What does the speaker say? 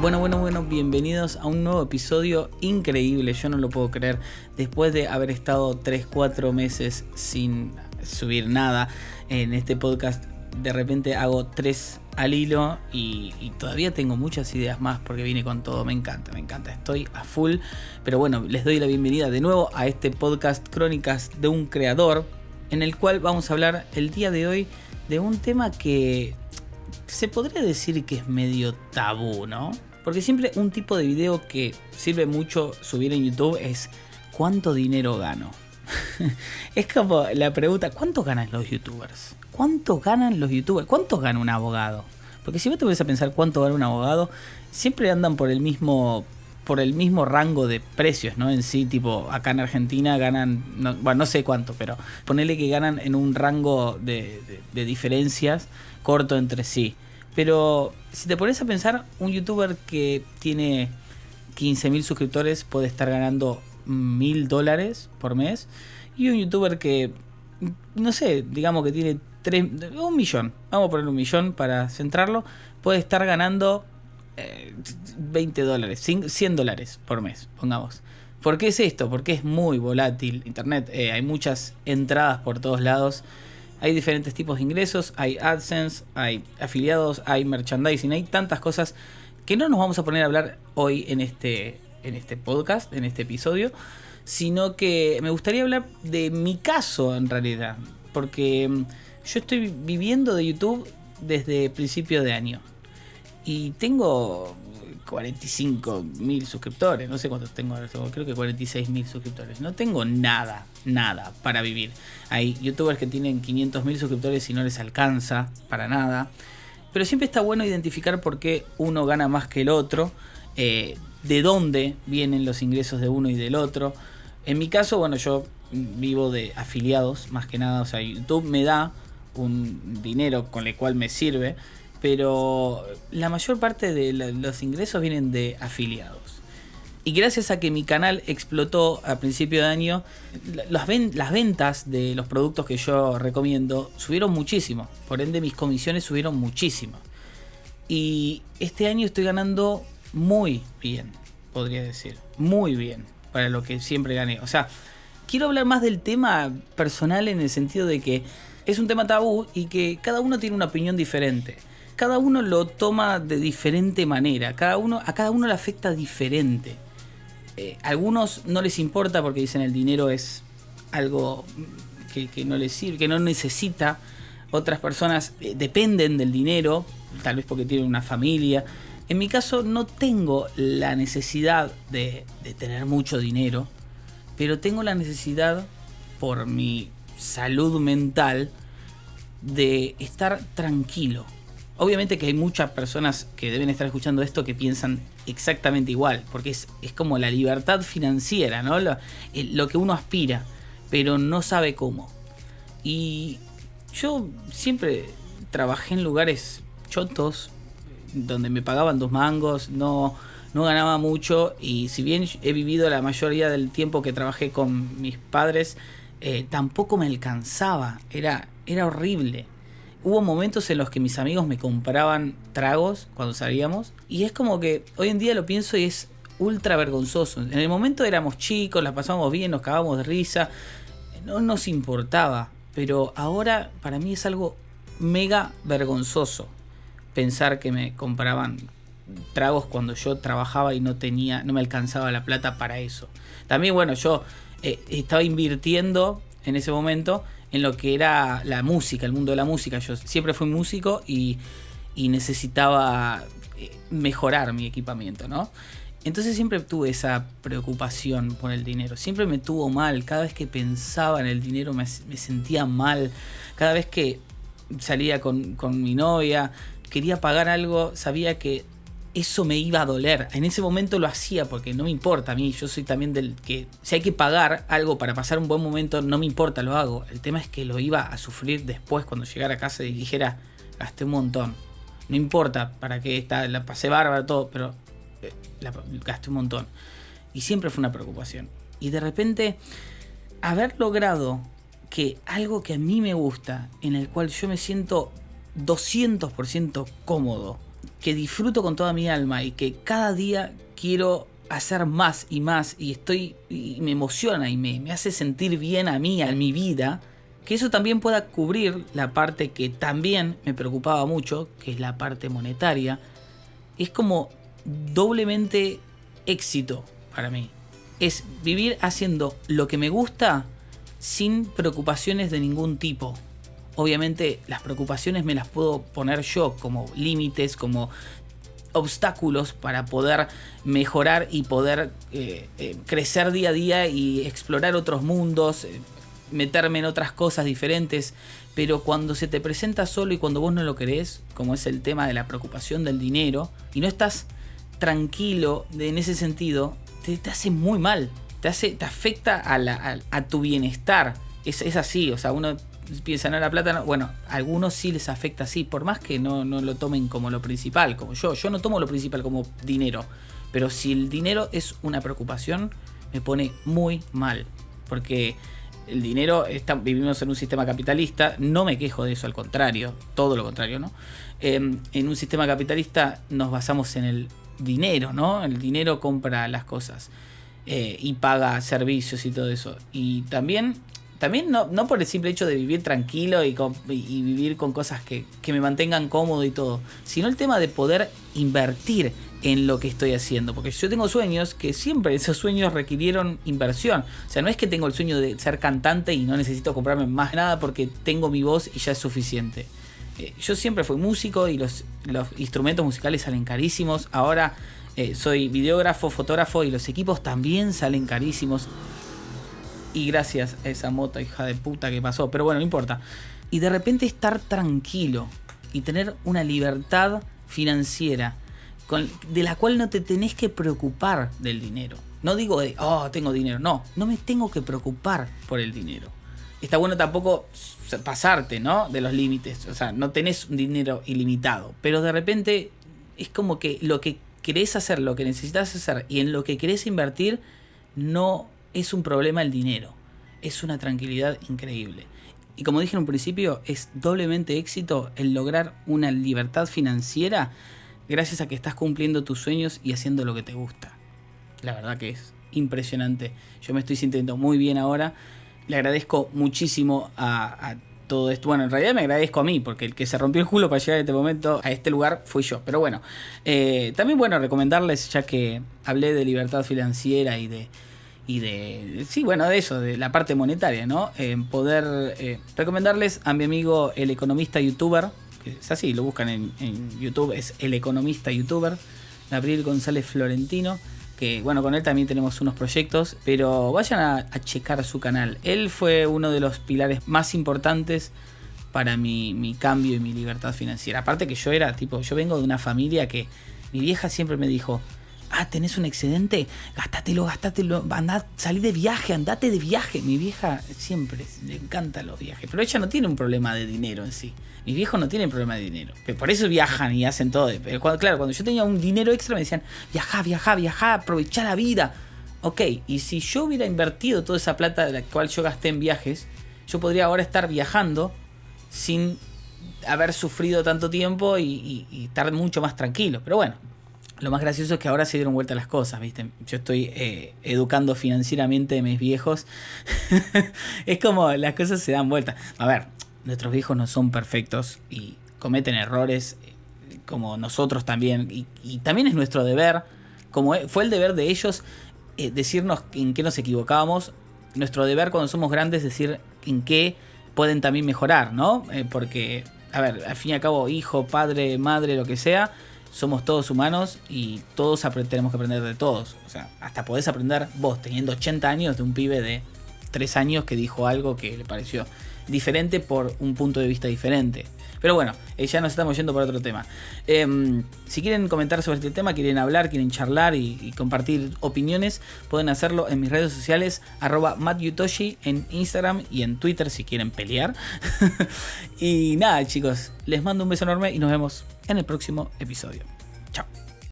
Bueno, bueno, bueno, bienvenidos a un nuevo episodio increíble, yo no lo puedo creer, después de haber estado 3-4 meses sin subir nada en este podcast, de repente hago 3 al hilo y, todavía tengo muchas ideas más porque vine con todo, me encanta, me encanta, estoy a full, pero bueno, les doy la bienvenida de nuevo a este podcast Crónicas de un Creador, en el cual vamos a hablar el día de hoy de un tema que se podría decir que es medio tabú, ¿no? Porque siempre un tipo de video que sirve mucho subir en YouTube es ¿cuánto dinero gano? es como la pregunta, ¿cuánto ganan los youtubers? ¿Cuánto ganan los youtubers? ¿Cuánto gana un abogado? Porque si vos te pones a pensar cuánto gana un abogado, siempre andan por el mismo por el mismo rango de precios, ¿no? En sí, tipo, acá en Argentina ganan, no, bueno, no sé cuánto, pero ponele que ganan en un rango de diferencias corto entre sí. Pero si te pones a pensar, un youtuber que tiene 15.000 suscriptores puede estar ganando mil dólares por mes. Y un youtuber que, no sé, digamos que tiene 3, un millón, vamos a poner un millón para centrarlo, puede estar ganando eh, 20 dólares, 100 dólares por mes, pongamos. ¿Por qué es esto? Porque es muy volátil Internet. Eh, hay muchas entradas por todos lados. Hay diferentes tipos de ingresos, hay AdSense, hay afiliados, hay merchandising, hay tantas cosas que no nos vamos a poner a hablar hoy en este, en este podcast, en este episodio, sino que me gustaría hablar de mi caso en realidad, porque yo estoy viviendo de YouTube desde principio de año. Y tengo 45 mil suscriptores, no sé cuántos tengo ahora, creo que 46 mil suscriptores. No tengo nada, nada para vivir. Hay youtubers que tienen 500 mil suscriptores y no les alcanza para nada. Pero siempre está bueno identificar por qué uno gana más que el otro, eh, de dónde vienen los ingresos de uno y del otro. En mi caso, bueno, yo vivo de afiliados, más que nada, o sea, YouTube me da un dinero con el cual me sirve pero la mayor parte de los ingresos vienen de afiliados. Y gracias a que mi canal explotó a principio de año, las, ven las ventas de los productos que yo recomiendo subieron muchísimo. Por ende, mis comisiones subieron muchísimo. Y este año estoy ganando muy bien, podría decir. Muy bien, para lo que siempre gané. O sea, quiero hablar más del tema personal en el sentido de que es un tema tabú y que cada uno tiene una opinión diferente cada uno lo toma de diferente manera, cada uno, a cada uno le afecta diferente. Eh, algunos no les importa porque dicen el dinero es algo que, que no les sirve, que no necesita. Otras personas eh, dependen del dinero, tal vez porque tienen una familia. En mi caso no tengo la necesidad de, de tener mucho dinero, pero tengo la necesidad por mi salud mental de estar tranquilo Obviamente que hay muchas personas que deben estar escuchando esto que piensan exactamente igual, porque es, es como la libertad financiera, ¿no? Lo, lo, que uno aspira, pero no sabe cómo. Y yo siempre trabajé en lugares chotos, donde me pagaban dos mangos, no, no ganaba mucho, y si bien he vivido la mayoría del tiempo que trabajé con mis padres, eh, tampoco me alcanzaba, era, era horrible hubo momentos en los que mis amigos me compraban tragos cuando salíamos. Y es como que hoy en día lo pienso y es ultra vergonzoso. En el momento éramos chicos, la pasábamos bien, nos cagábamos de risa. No nos importaba. Pero ahora para mí es algo mega vergonzoso pensar que me compraban tragos cuando yo trabajaba y no tenía, no me alcanzaba la plata para eso. También, bueno, yo eh, estaba invirtiendo en ese momento en lo que era la música, el mundo de la música. Yo siempre fui músico y, y necesitaba eh, mejorar mi equipamiento, ¿no? Entonces siempre tuve esa preocupación por el dinero. Siempre me tuvo mal. Cada vez que pensaba en el dinero me, me sentía mal. Cada vez que salía con, con mi novia, quería pagar algo, sabía que eso me iba a doler. En ese momento lo hacía porque no me importa a mí. Yo soy también del que si hay que pagar algo para pasar un buen momento, no me importa, lo hago. El tema es que lo iba a sufrir después cuando llegara a casa y dijera, gasté un montón. No importa para qué está, la pasé bárbara, todo, pero eh, gasté un montón. Y siempre fue una preocupación. Y de repente, haber logrado que algo que a mí me gusta, en el cual yo me siento 200% cómodo, que disfruto con toda mi alma y que cada día quiero hacer más y más y estoy y me emociona y me, me hace sentir bien a mí, a mi vida, que eso también pueda cubrir la parte que también me preocupaba mucho, que es la parte monetaria, es como doblemente éxito para mí. Es vivir haciendo lo que me gusta sin preocupaciones de ningún tipo. Obviamente las preocupaciones me las puedo poner yo como límites, como obstáculos para poder mejorar y poder eh, eh, crecer día a día y explorar otros mundos, eh, meterme en otras cosas diferentes. Pero cuando se te presenta solo y cuando vos no lo querés, como es el tema de la preocupación del dinero, y no estás tranquilo en ese sentido, te, hace muy mal. Te, hace, te afecta a, tu bienestar. Es, es así, o sea, uno piensan en la plata, bueno, a algunos sí les afecta así, por más que no, no, lo tomen como lo principal, como yo. Yo no tomo lo principal como dinero, pero si el dinero es una preocupación, me pone muy mal, porque el dinero, está, vivimos en un sistema capitalista, no me quejo de eso, al contrario, todo lo contrario, ¿no? Em, en un sistema capitalista nos basamos en el dinero, ¿no? El dinero compra las cosas eh, y paga servicios y todo eso. Y también también no, no por el simple hecho de vivir tranquilo y, vivir con cosas que, me mantengan cómodo y todo, sino el tema de poder invertir en lo que estoy haciendo. Porque yo tengo sueños que siempre esos sueños requirieron inversión. O sea, no es que tengo el sueño de ser cantante y no necesito comprarme más nada porque tengo mi voz y ya es suficiente. Eh, yo siempre fui músico y los, los instrumentos musicales salen carísimos. Ahora eh, soy videógrafo, fotógrafo y los equipos también salen carísimos. Y gracias a esa moto hija de puta que pasó. Pero bueno, no importa. Y de repente estar tranquilo y tener una libertad financiera con, de la cual no te tenés que preocupar del dinero. No digo de, oh, tengo dinero. No, no me tengo que preocupar por el dinero. Está bueno tampoco pasarte, ¿no? De los límites. O sea, no tenés un dinero ilimitado. Pero de repente es como que lo que querés hacer, lo que necesitas hacer y en lo que querés invertir, no es un problema el dinero, es una tranquilidad increíble. Y como dije en un principio, es doblemente éxito el lograr una libertad financiera gracias a que estás cumpliendo tus sueños y haciendo lo que te gusta. La verdad que es impresionante. Yo me estoy sintiendo muy bien ahora. Le agradezco muchísimo a, todo esto. Bueno, en realidad me agradezco a mí, porque el que se rompió el culo para llegar a este momento, a este lugar, fui yo. Pero bueno, eh, también bueno recomendarles, ya que hablé de libertad financiera y de, y de, sí, bueno, de eso, de la parte monetaria, ¿no? poder eh, recomendarles a mi amigo el economista youtuber, que es así, lo buscan en, YouTube, es el economista youtuber, Gabriel González Florentino, que bueno, con él también tenemos unos proyectos, pero vayan a, a checar su canal. Él fue uno de los pilares más importantes para mi, mi cambio y mi libertad financiera. Aparte que yo era, tipo, yo vengo de una familia que mi vieja siempre me dijo, ah, tenés un excedente, gástatelo, gástatelo, andá, salí de viaje, andate de viaje. Mi vieja siempre le encanta los viajes, pero ella no tiene un problema de dinero en sí. Mis viejos no tienen problema de dinero. Por eso viajan y hacen todo. Pero claro, cuando yo tenía un dinero extra me decían, viaja, viaja, viaja, aprovecha la vida. Ok, y si yo hubiera invertido toda esa plata de la cual yo gasté en viajes, yo podría ahora estar viajando sin haber sufrido tanto tiempo y estar mucho más tranquilo. Pero bueno, lo más gracioso es que ahora se dieron vuelta las cosas, ¿viste? Yo estoy eh, educando financieramente a mis viejos. es como las cosas se dan vuelta. A ver, nuestros viejos no son perfectos y cometen errores eh, como nosotros también. Y, también es nuestro deber, como e, fue el deber de ellos, eh, decirnos en qué nos equivocábamos. Nuestro deber cuando somos grandes es decir en qué pueden también mejorar, ¿no? porque, a ver, al fin y al cabo, hijo, padre, madre, lo que sea somos todos humanos y todos tenemos que aprender de todos. O sea, hasta podés aprender vos teniendo 80 años de un pibe de 3 años que dijo algo que le pareció diferente por un punto de vista diferente. Pero bueno, eh, ya nos estamos yendo por otro tema. Em, si quieren comentar sobre este tema, quieren hablar, quieren charlar y, compartir opiniones, pueden hacerlo en mis redes sociales, arroba mattyutoshi en Instagram y en Twitter si quieren pelear. y nada chicos, les mando un beso enorme y nos vemos en el próximo episodio. Chao.